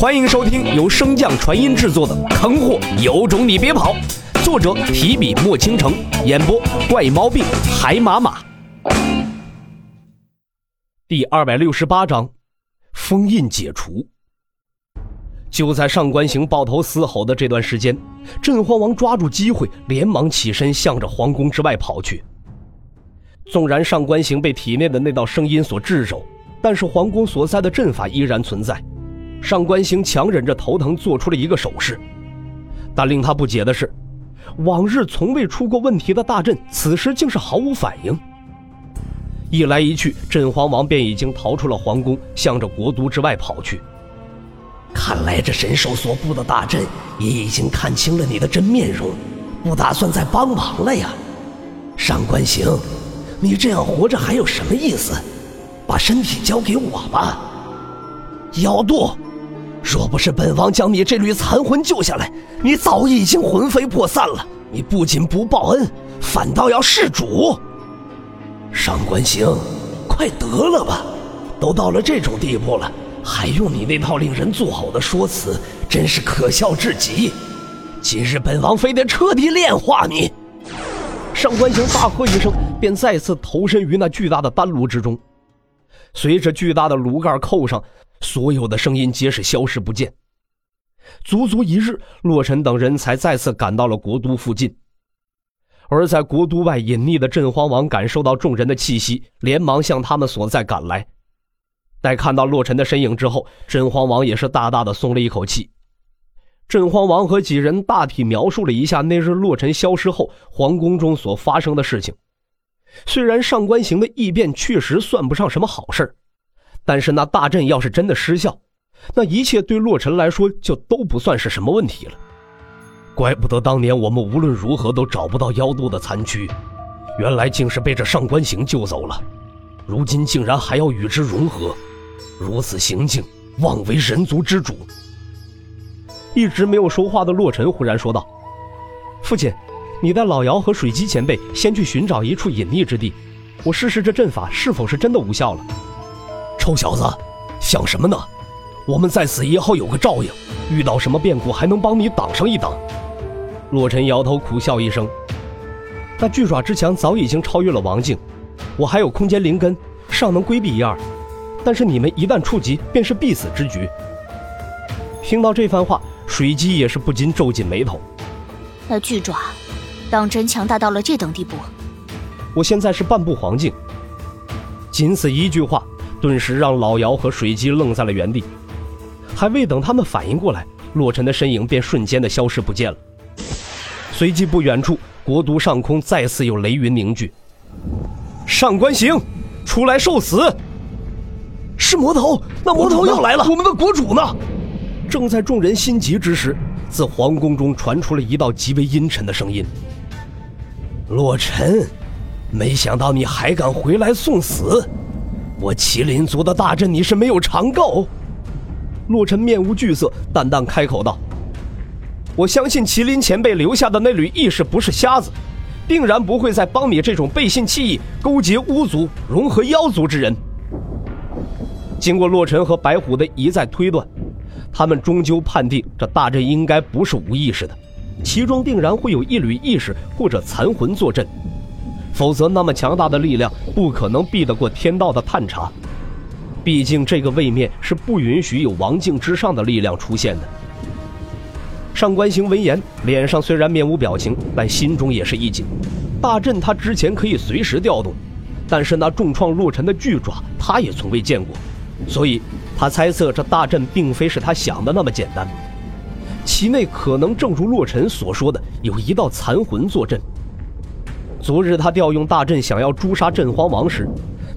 欢迎收听由升降传音制作的《坑货有种你别跑》，作者提笔墨倾城，演播怪猫病海马马。第二百六十八章，封印解除。就在上官行抱头嘶吼的这段时间，镇荒王抓住机会，连忙起身向着皇宫之外跑去。纵然上官行被体内的那道声音所制肘，但是皇宫所在的阵法依然存在。上官行强忍着头疼，做出了一个手势。但令他不解的是，往日从未出过问题的大阵，此时竟是毫无反应。一来一去，镇荒王便已经逃出了皇宫，向着国都之外跑去。看来这神兽所布的大阵也已经看清了你的真面容，不打算再帮忙了呀。上官行，你这样活着还有什么意思？把身体交给我吧。妖渡，若不是本王将你这缕残魂救下来，你早已经魂飞魄散了。你不仅不报恩，反倒要弑主。上官行，快得了吧！都到了这种地步了。还用你那套令人作呕的说辞，真是可笑至极！今日本王非得彻底炼化你！上官行大喝一声，便再次投身于那巨大的丹炉之中。随着巨大的炉盖扣上，所有的声音皆是消失不见。足足一日，洛尘等人才再次赶到了国都附近。而在国都外隐匿的镇荒王感受到众人的气息，连忙向他们所在赶来。待看到洛尘的身影之后，镇荒王也是大大的松了一口气。镇荒王和几人大体描述了一下那日洛尘消失后皇宫中所发生的事情。虽然上官行的异变确实算不上什么好事但是那大阵要是真的失效，那一切对洛尘来说就都不算是什么问题了。怪不得当年我们无论如何都找不到妖都的残躯，原来竟是被这上官行救走了。如今竟然还要与之融合。如此行径，妄为人族之主。一直没有说话的洛尘忽然说道：“父亲，你带老姚和水姬前辈先去寻找一处隐匿之地，我试试这阵法是否是真的无效了。”臭小子，想什么呢？我们在此也好有个照应，遇到什么变故还能帮你挡上一挡。洛尘摇头苦笑一声：“那巨爪之强早已经超越了王境，我还有空间灵根，尚能规避一二。”但是你们一旦触及，便是必死之局。听到这番话，水姬也是不禁皱紧眉头。那巨爪，当真强大到了这等地步？我现在是半步黄境。仅此一句话，顿时让老姚和水姬愣在了原地。还未等他们反应过来，洛尘的身影便瞬间的消失不见了。随即不远处，国都上空再次有雷云凝聚。上官行，出来受死！是魔头，那魔头又来了！我们的国主呢？正在众人心急之时，自皇宫中传出了一道极为阴沉的声音：“洛尘，没想到你还敢回来送死！我麒麟族的大阵你是没有尝够。”洛尘面无惧色，淡淡开口道：“我相信麒麟前辈留下的那缕意识不是瞎子，定然不会在帮你这种背信弃义、勾结巫族、融合妖族之人。”经过洛尘和白虎的一再推断，他们终究判定这大阵应该不是无意识的，其中定然会有一缕意识或者残魂坐镇，否则那么强大的力量不可能避得过天道的探查。毕竟这个位面是不允许有王境之上的力量出现的。上官行闻言，脸上虽然面无表情，但心中也是一紧。大阵他之前可以随时调动，但是那重创洛尘的巨爪，他也从未见过。所以，他猜测这大阵并非是他想的那么简单，其内可能正如洛尘所说的，有一道残魂坐镇。昨日他调用大阵想要诛杀镇荒王时，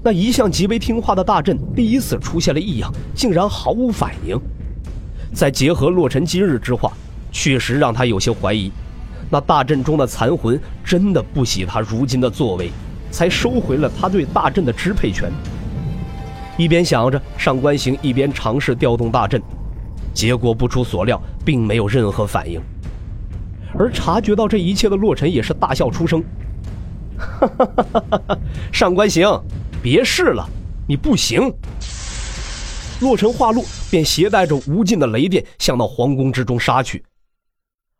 那一向极为听话的大阵第一次出现了异样，竟然毫无反应。再结合洛尘今日之话，确实让他有些怀疑，那大阵中的残魂真的不喜他如今的作为，才收回了他对大阵的支配权。一边想着，上官行一边尝试调动大阵，结果不出所料，并没有任何反应。而察觉到这一切的洛尘也是大笑出声：“！哈 上官行，别试了，你不行。”洛尘话落便携带着无尽的雷电向那皇宫之中杀去。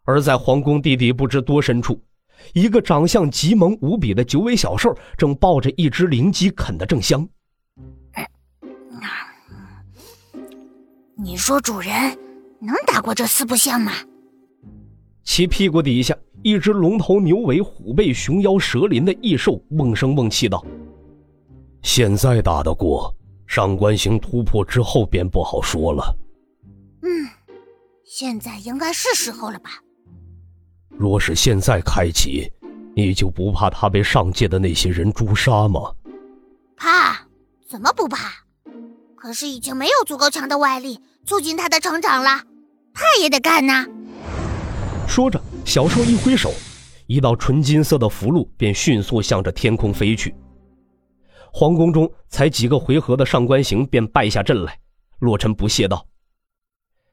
而在皇宫地底不知多深处，一个长相极萌无比的九尾小兽正抱着一只灵鸡啃得正香。你说主人能打过这四不像吗？其屁股底下，一只龙头牛尾虎背熊腰蛇鳞的异兽瓮声瓮气道：“现在打得过，上官行突破之后便不好说了。”“嗯，现在应该是时候了吧？”“若是现在开启，你就不怕他被上界的那些人诛杀吗？”“怕？怎么不怕？可是已经没有足够强的外力促进他的成长了，怕也得干呐。”说着，小兽一挥手，一道纯金色的符箓便迅速向着天空飞去。皇宫中才几个回合的上官行便败下阵来。洛尘不屑道：“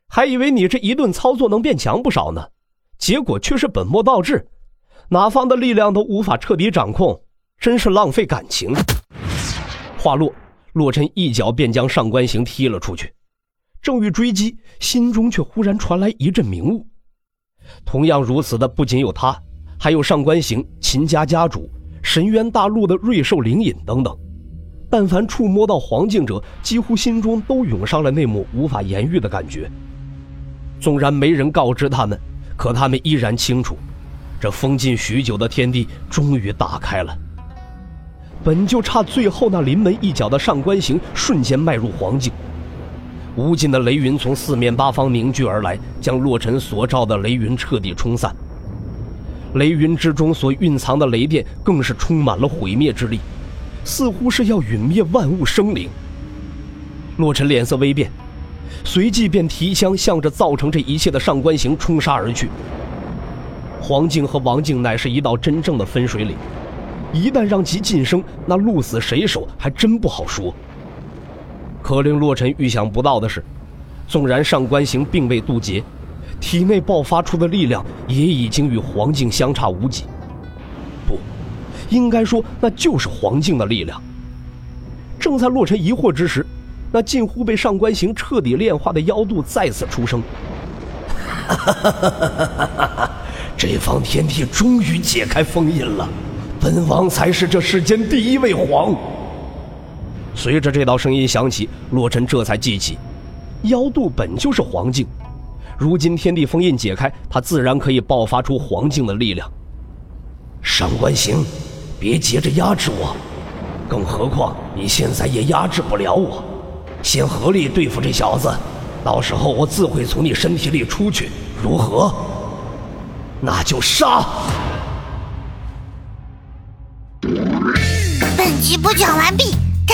还以为你这一顿操作能变强不少呢，结果却是本末倒置，哪方的力量都无法彻底掌控，真是浪费感情。”话落，洛尘一脚便将上官行踢了出去，正欲追击，心中却忽然传来一阵明悟。同样如此的不仅有他，还有上官行、秦家家主、神渊大陆的瑞兽灵隐等等。但凡触摸到黄境者，几乎心中都涌上了那抹无法言喻的感觉。纵然没人告知他们，可他们依然清楚，这封禁许久的天地终于打开了。本就差最后那临门一脚的上官行，瞬间迈入黄境。无尽的雷云从四面八方凝聚而来，将洛尘所罩的雷云彻底冲散。雷云之中所蕴藏的雷电更是充满了毁灭之力，似乎是要陨灭万物生灵。洛尘脸色微变，随即便提枪向着造成这一切的上官行冲杀而去。黄静和王静乃是一道真正的分水岭，一旦让其晋升，那鹿死谁手还真不好说。可令洛尘预想不到的是，纵然上官行并未渡劫，体内爆发出的力量也已经与黄境相差无几。不，应该说那就是黄境的力量。正在洛尘疑惑之时，那近乎被上官行彻底炼化的妖度再次出声：“哈哈哈哈哈哈！这方天地终于解开封印了，本王才是这世间第一位皇。”随着这道声音响起，洛尘这才记起，妖渡本就是黄境，如今天地封印解开，他自然可以爆发出黄境的力量。上官行，别急着压制我，更何况你现在也压制不了我。先合力对付这小子，到时候我自会从你身体里出去，如何？那就杀！本集播讲完毕。